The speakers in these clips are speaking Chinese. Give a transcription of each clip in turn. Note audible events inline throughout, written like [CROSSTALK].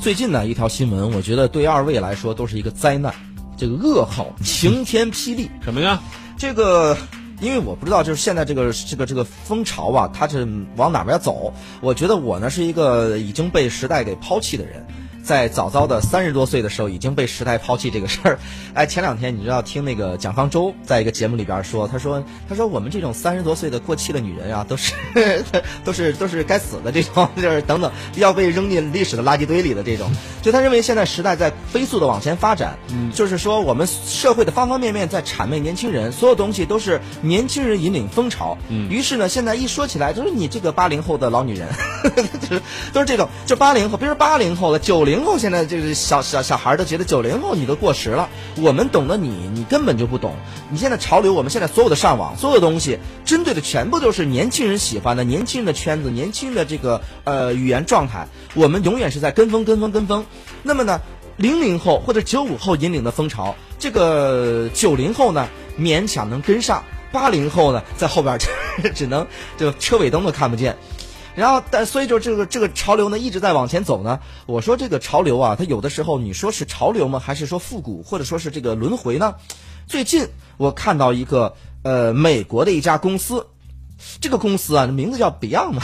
最近呢，一条新闻，我觉得对二位来说都是一个灾难，这个噩耗，晴天霹雳。什么呀？这个，因为我不知道，就是现在这个这个这个风潮啊，它是往哪边走？我觉得我呢是一个已经被时代给抛弃的人。在早早的三十多岁的时候，已经被时代抛弃这个事儿。[LAUGHS] 哎，前两天你知道听那个蒋方舟在一个节目里边说，他说他说我们这种三十多岁的过气的女人啊，都是 [LAUGHS] 都是都是该死的这种，就是等等要被扔进历史的垃圾堆里的这种。就他认为现在时代在飞速的往前发展，就是说我们社会的方方面面在谄媚年轻人，所有东西都是年轻人引领风潮。于是呢，现在一说起来，就是你这个八零后的老女人，就是 [LAUGHS] 都是这种，就八零后，别说八零后了，九零。后现在就是小小小孩都觉得九零后你都过时了，我们懂得你，你根本就不懂。你现在潮流，我们现在所有的上网，所有的东西，针对的全部都是年轻人喜欢的，年轻人的圈子，年轻人的这个呃语言状态。我们永远是在跟风，跟风，跟风。那么呢，零零后或者九五后引领的风潮，这个九零后呢勉强能跟上，八零后呢在后边只能就车尾灯都看不见。然后，但所以就这个这个潮流呢一直在往前走呢。我说这个潮流啊，它有的时候你说是潮流吗？还是说复古，或者说是这个轮回呢？最近我看到一个呃美国的一家公司，这个公司啊名字叫 Beyond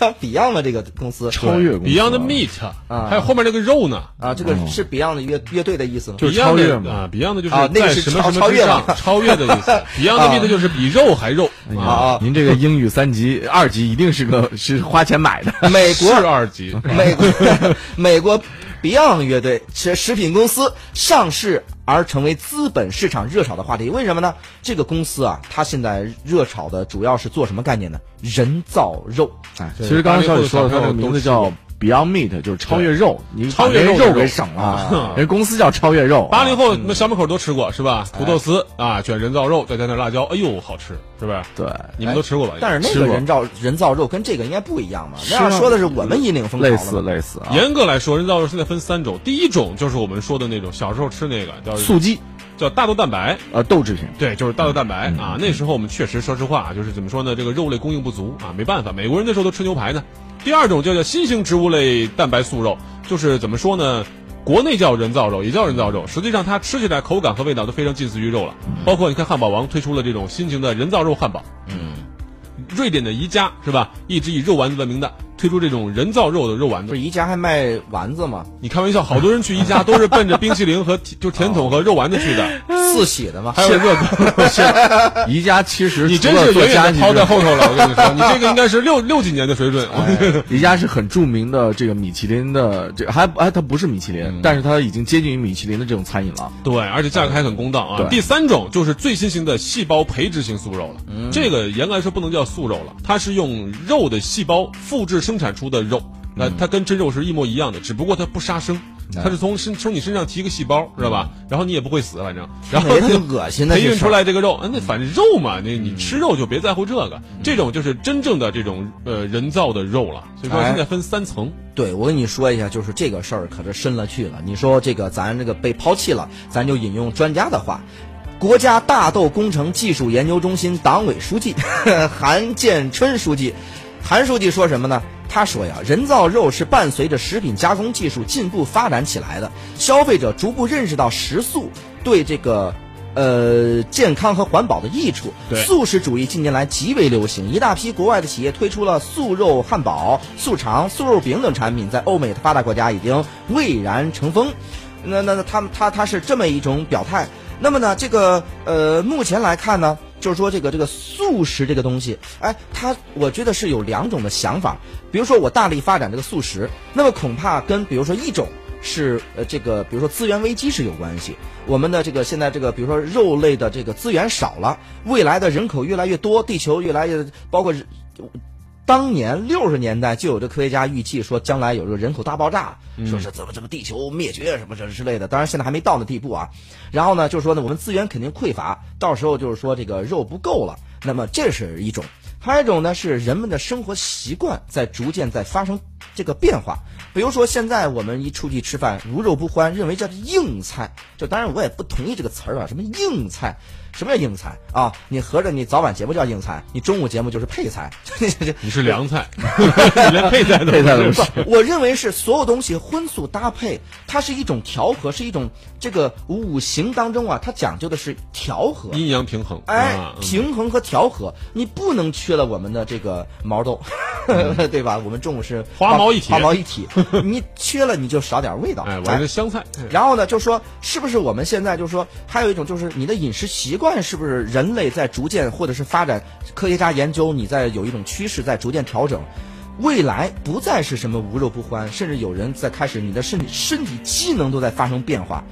嘛。叫 Beyond 的这个公司，超越公司 Beyond Meat 啊，还有后面那个肉呢啊，这个是 Beyond 乐乐队的意思吗？就是超越嘛，Beyond 就是啊，那个是什么什么超越超越的意思。[LAUGHS] Beyond Meat 就是比肉还肉啊！您这个英语三级、二级一定是个是花钱买的，美国是二级，美国 [LAUGHS] 美国 Beyond 乐队食食品公司上市。而成为资本市场热炒的话题，为什么呢？这个公司啊，它现在热炒的主要是做什么概念呢？人造肉。哎，其实刚刚小李说的，它的名字叫 Beyond Meat，就是超越肉。你超越肉给省了，人公司叫超越肉。八零后那小门口都吃过是吧？土豆丝啊，卷人造肉，再加点辣椒，哎呦，好吃，是不是？对，你们都吃过吧？但是那个人造人造肉跟这个应该不一样嘛？那样说的是我们引领风潮类似类似。严格来说，人造肉现在分三种，第一种就是我们说的那种小时候吃那个叫素鸡。叫大豆蛋白，呃，豆制品，对，就是大豆蛋白啊。那时候我们确实，说实话，就是怎么说呢，这个肉类供应不足啊，没办法，美国人那时候都吃牛排呢。第二种叫叫新型植物类蛋白素肉，就是怎么说呢，国内叫人造肉，也叫人造肉，实际上它吃起来口感和味道都非常近似于肉了。包括你看，汉堡王推出了这种新型的人造肉汉堡，嗯，瑞典的宜家是吧，一直以肉丸子闻名的。推出这种人造肉的肉丸子，不是宜家还卖丸子吗？你开玩笑，好多人去宜家都是奔着冰淇淋和 [LAUGHS] 就甜筒和肉丸子去的，四喜的吗？还有热狗。[LAUGHS] 宜家其实你真是远远的抛在后头了，[LAUGHS] 我跟你说，你这个应该是六六几年的水准。宜家是很著名的这个米其林的，这还哎它不是米其林，但是它已经接近于米其林的这种餐饮了。对，而且价格还很公道啊。第三种就是最新型的细胞培植型素肉了，这个严格来说不能叫素肉了，它是用肉的细胞复制生。产出的肉，那它跟真肉是一模一样的，只不过它不杀生，它是从身从你身上提个细胞，知道吧？然后你也不会死，反正，然后挺恶心的。[LAUGHS] 培育出来这个肉，那反正肉嘛，那你吃肉就别在乎这个，这种就是真正的这种呃人造的肉了。所以说现在分三层。对，我跟你说一下，就是这个事儿可是深了去了。你说这个咱这个被抛弃了，咱就引用专家的话，国家大豆工程技术研究中心党委书记 [LAUGHS] 韩建春书记，韩书记说什么呢？他说呀，人造肉是伴随着食品加工技术进步发展起来的，消费者逐步认识到食素对这个，呃，健康和环保的益处。素食主义近年来极为流行，一大批国外的企业推出了素肉汉堡、素肠、素肉饼等产品，在欧美的发达国家已经蔚然成风。那那那，他他他是这么一种表态。那么呢，这个呃，目前来看呢。就是说，这个这个素食这个东西，哎，它我觉得是有两种的想法。比如说，我大力发展这个素食，那么恐怕跟比如说一种是呃这个，比如说资源危机是有关系。我们的这个现在这个，比如说肉类的这个资源少了，未来的人口越来越多，地球越来越包括。当年六十年代就有这科学家预计说，将来有这个人口大爆炸，说是怎么怎么地球灭绝什么这之类的。当然现在还没到那地步啊。然后呢，就是说呢，我们资源肯定匮乏，到时候就是说这个肉不够了。那么这是一种，还有一种呢是人们的生活习惯在逐渐在发生这个变化。比如说现在我们一出去吃饭，如肉不欢，认为这是硬菜。就当然我也不同意这个词儿啊，什么硬菜？什么叫硬菜啊？你合着你早晚节目叫硬菜，你中午节目就是配菜，[LAUGHS] 你是凉菜，[LAUGHS] 你连配菜都配菜都不是。我认为是所有东西荤素搭配，它是一种调和，是一种这个五行当中啊，它讲究的是调和，阴阳平衡。哎，平衡和调和，你不能缺了我们的这个毛豆，[LAUGHS] 对吧？我们中午是花毛一体花毛一体，你缺了你就少点味道。哎，我是香菜。然后呢，就说是不是我们现在就说还有一种就是你的饮食习惯是不是人类在逐渐或者是发展，科学家研究你在有一种趋势在逐渐调整，未来不再是什么无肉不欢，甚至有人在开始你的身体身体机能都在发生变化。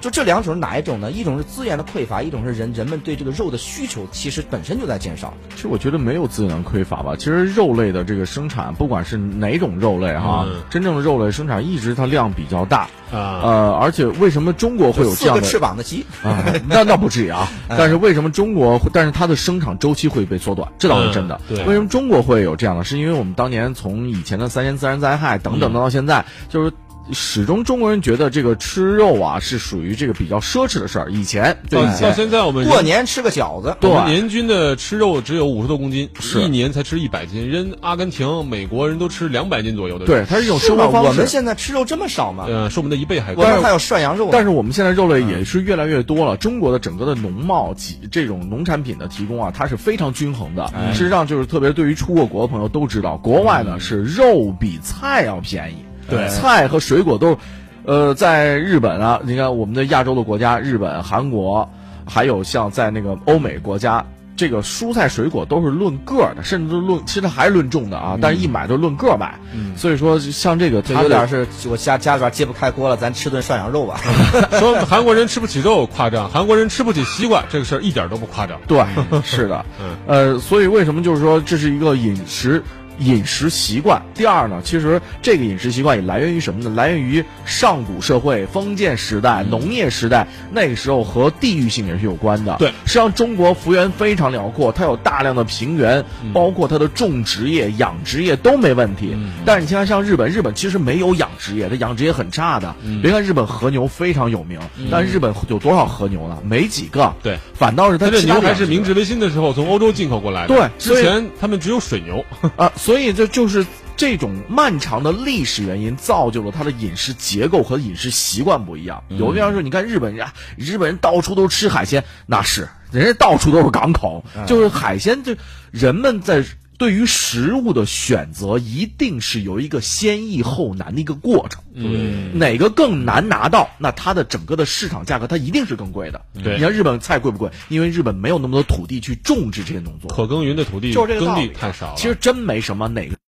就这两种是哪一种呢？一种是资源的匮乏，一种是人人们对这个肉的需求其实本身就在减少。其实我觉得没有资源匮乏吧。其实肉类的这个生产，不管是哪种肉类哈，嗯真正的肉类生产一直它量比较大。啊呃，而且为什么中国会有这样的四个翅膀的鸡，啊，那那不至于啊。[LAUGHS] 但是为什么中国会？但是它的生产周期会被缩短，这倒是真的。嗯对为什么中国会有这样的？是因为我们当年从以前的三年自然灾害等等到现在，就是。始终中国人觉得这个吃肉啊是属于这个比较奢侈的事儿。以前对到到以前现在我们过年吃个饺子，对我们年均的吃肉只有五十多公斤，是一年才吃一百斤。人阿根廷、美国人都吃两百斤左右的，对，它是一种？生活方式。我们现在吃肉这么少吗？呃，是我们的一倍还多。我们还有涮羊肉，但是我们现在肉类也是越来越多了。中国的整个的农贸及这种农产品的提供啊，它是非常均衡的。事实上，就是特别对于出过国的朋友都知道，国外呢是肉比菜要便宜。对菜和水果都是，呃，在日本啊，你看我们的亚洲的国家，日本、韩国，还有像在那个欧美国家。这个蔬菜水果都是论个儿的，甚至都论，其实还是论重的啊。但是一买都是论个儿买，所以说像这个，它有点是我家家里边揭不开锅了，咱吃顿涮羊肉吧。[LAUGHS] 说韩国人吃不起肉夸张，韩国人吃不起西瓜这个事儿一点都不夸张。对，是的，嗯呃，所以为什么就是说这是一个饮食饮食习惯？第二呢，其实这个饮食习惯也来源于什么呢？来源于上古社会、封建时代、农业时代，那个时候和地域性也是有关的。对实际上中国幅员非常辽阔，它有大量的平原，包括它的种植业、养殖业都没问题。但是你看，像日本，日本其实没有养殖业，它养殖业很差的。别看日本和牛非常有名，但日本有多少和牛呢？没几个。对，反倒是它他这牛还是明治维新的时候从欧洲进口过来的。对之前他们只有水牛。啊，[LAUGHS] 所以这就是这种漫长的历史原因，造就了它的饮食结构和饮食习惯不一样。有的地方说，你看日本人啊，日本人到处都吃海鲜，那是人家到处都是港口，就是海鲜，就人们在。对于食物的选择，一定是有一个先易后难的一个过程。嗯，哪个更难拿到，那它的整个的市场价格，它一定是更贵的。对你看日本菜贵不贵？因为日本没有那么多土地去种植这些农作物。可耕耘的土地就是这个道理耕地太少了。其实真没什么哪个。